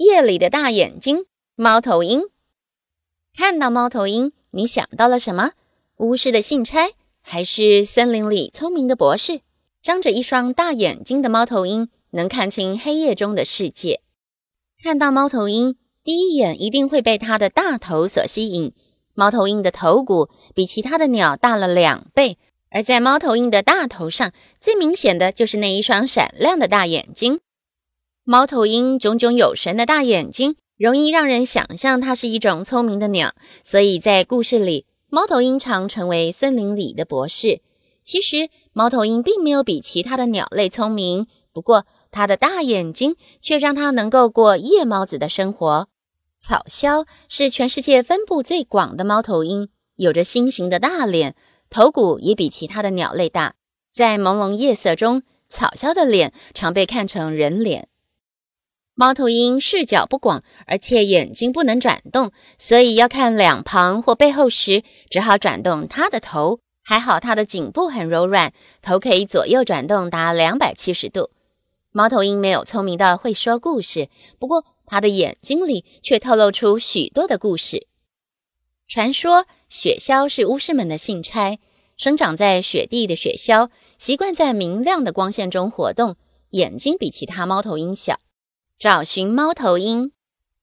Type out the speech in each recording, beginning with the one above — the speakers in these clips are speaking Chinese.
夜里的大眼睛，猫头鹰。看到猫头鹰，你想到了什么？巫师的信差，还是森林里聪明的博士？张着一双大眼睛的猫头鹰，能看清黑夜中的世界。看到猫头鹰，第一眼一定会被它的大头所吸引。猫头鹰的头骨比其他的鸟大了两倍，而在猫头鹰的大头上，最明显的就是那一双闪亮的大眼睛。猫头鹰炯炯有神的大眼睛，容易让人想象它是一种聪明的鸟，所以在故事里，猫头鹰常成为森林里的博士。其实，猫头鹰并没有比其他的鸟类聪明，不过它的大眼睛却让它能够过夜猫子的生活。草鸮是全世界分布最广的猫头鹰，有着心形的大脸，头骨也比其他的鸟类大。在朦胧夜色中，草鸮的脸常被看成人脸。猫头鹰视角不广，而且眼睛不能转动，所以要看两旁或背后时，只好转动它的头。还好它的颈部很柔软，头可以左右转动达两百七十度。猫头鹰没有聪明到会说故事，不过它的眼睛里却透露出许多的故事。传说雪鸮是巫师们的信差，生长在雪地的雪鸮习惯在明亮的光线中活动，眼睛比其他猫头鹰小。找寻猫头鹰，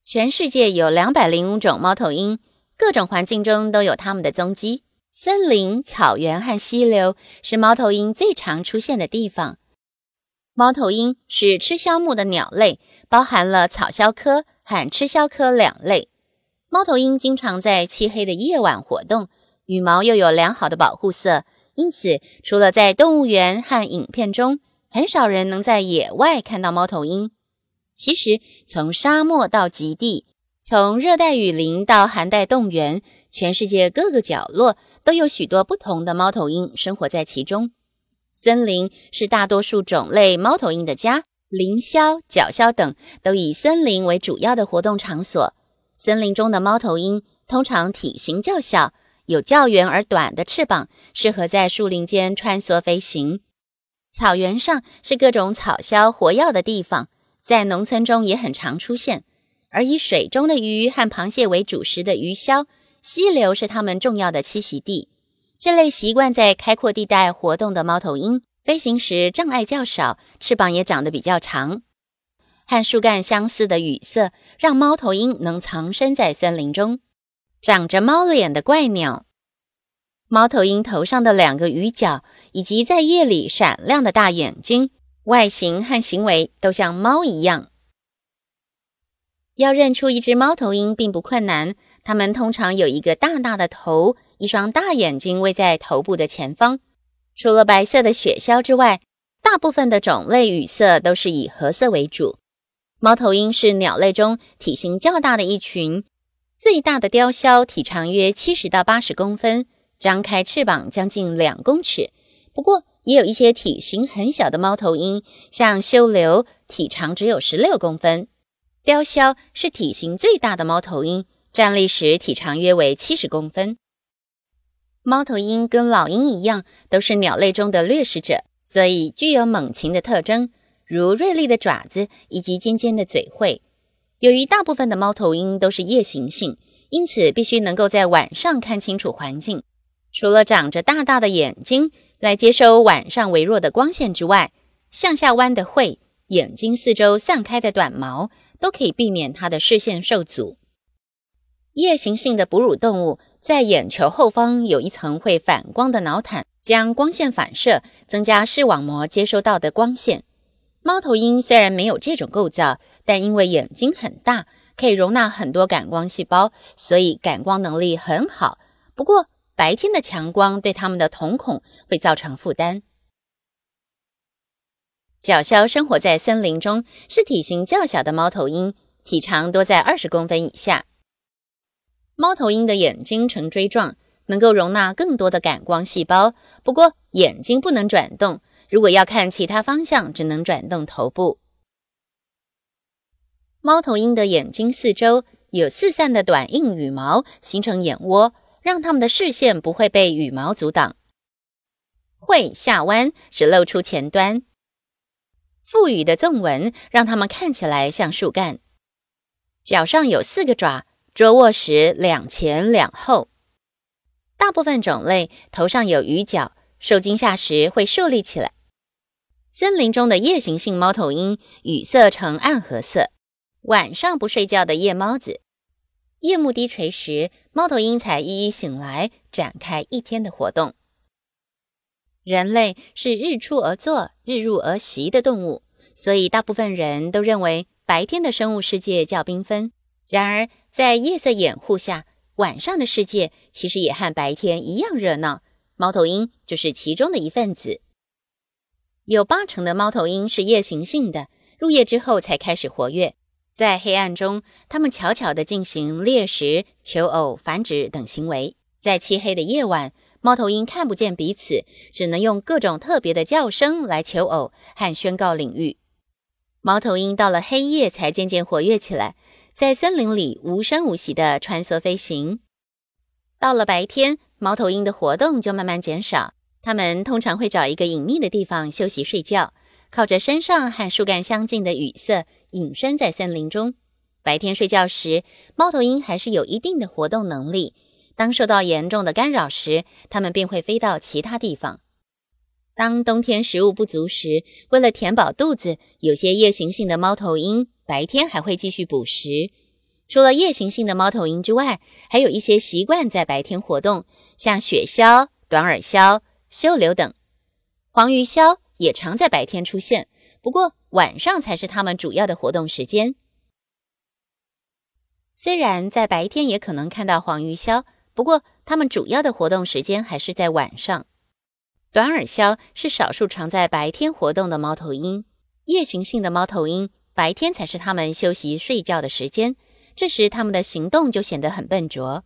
全世界有两百零五种猫头鹰，各种环境中都有它们的踪迹。森林、草原和溪流是猫头鹰最常出现的地方。猫头鹰是吃肖木的鸟类，包含了草鸮科和吃肖科两类。猫头鹰经常在漆黑的夜晚活动，羽毛又有良好的保护色，因此除了在动物园和影片中，很少人能在野外看到猫头鹰。其实，从沙漠到极地，从热带雨林到寒带冻原，全世界各个角落都有许多不同的猫头鹰生活在其中。森林是大多数种类猫头鹰的家，林鸮、角鸮等都以森林为主要的活动场所。森林中的猫头鹰通常体型较小，有较圆而短的翅膀，适合在树林间穿梭飞行。草原上是各种草鸮活跃的地方。在农村中也很常出现，而以水中的鱼和螃蟹为主食的鱼鸮，溪流是它们重要的栖息地。这类习惯在开阔地带活动的猫头鹰，飞行时障碍较少，翅膀也长得比较长。和树干相似的羽色，让猫头鹰能藏身在森林中。长着猫脸的怪鸟，猫头鹰头上的两个羽角，以及在夜里闪亮的大眼睛。外形和行为都像猫一样。要认出一只猫头鹰并不困难，它们通常有一个大大的头，一双大眼睛位在头部的前方。除了白色的雪鸮之外，大部分的种类羽色都是以褐色为主。猫头鹰是鸟类中体型较大的一群，最大的雕鸮体长约七十到八十公分，张开翅膀将近两公尺。不过，也有一些体型很小的猫头鹰，像修留，体长只有十六公分。雕鸮是体型最大的猫头鹰，站立时体长约为七十公分。猫头鹰跟老鹰一样，都是鸟类中的掠食者，所以具有猛禽的特征，如锐利的爪子以及尖尖的嘴喙。由于大部分的猫头鹰都是夜行性，因此必须能够在晚上看清楚环境。除了长着大大的眼睛，来接收晚上微弱的光线之外，向下弯的喙、眼睛四周散开的短毛，都可以避免它的视线受阻。夜行性的哺乳动物在眼球后方有一层会反光的脑毯，将光线反射，增加视网膜接收到的光线。猫头鹰虽然没有这种构造，但因为眼睛很大，可以容纳很多感光细胞，所以感光能力很好。不过，白天的强光对它们的瞳孔会造成负担。角鸮生活在森林中，是体型较小的猫头鹰，体长多在二十公分以下。猫头鹰的眼睛呈锥状，能够容纳更多的感光细胞。不过，眼睛不能转动，如果要看其他方向，只能转动头部。猫头鹰的眼睛四周有四散的短硬羽毛，形成眼窝，让它们的视线不会被羽毛阻挡。喙下弯，只露出前端。腹羽的纵纹让它们看起来像树干。脚上有四个爪，捉握时两前两后。大部分种类头上有羽角，受惊吓时会竖立起来。森林中的夜行性猫头鹰羽色呈暗褐色。晚上不睡觉的夜猫子，夜幕低垂时，猫头鹰才一一醒来，展开一天的活动。人类是日出而作、日入而息的动物，所以大部分人都认为白天的生物世界较缤纷。然而，在夜色掩护下，晚上的世界其实也和白天一样热闹。猫头鹰就是其中的一份子。有八成的猫头鹰是夜行性的，入夜之后才开始活跃。在黑暗中，它们悄悄地进行猎食、求偶、繁殖等行为。在漆黑的夜晚，猫头鹰看不见彼此，只能用各种特别的叫声来求偶和宣告领域。猫头鹰到了黑夜才渐渐活跃起来，在森林里无声无息地穿梭飞行。到了白天，猫头鹰的活动就慢慢减少，它们通常会找一个隐秘的地方休息睡觉。靠着身上和树干相近的羽色，隐身在森林中。白天睡觉时，猫头鹰还是有一定的活动能力。当受到严重的干扰时，它们便会飞到其他地方。当冬天食物不足时，为了填饱肚子，有些夜行性的猫头鹰白天还会继续捕食。除了夜行性的猫头鹰之外，还有一些习惯在白天活动，像雪鸮、短耳鸮、绣柳等。黄鱼鸮。也常在白天出现，不过晚上才是它们主要的活动时间。虽然在白天也可能看到黄鱼鸮，不过它们主要的活动时间还是在晚上。短耳鸮是少数常在白天活动的猫头鹰。夜行性的猫头鹰白天才是它们休息睡觉的时间，这时它们的行动就显得很笨拙。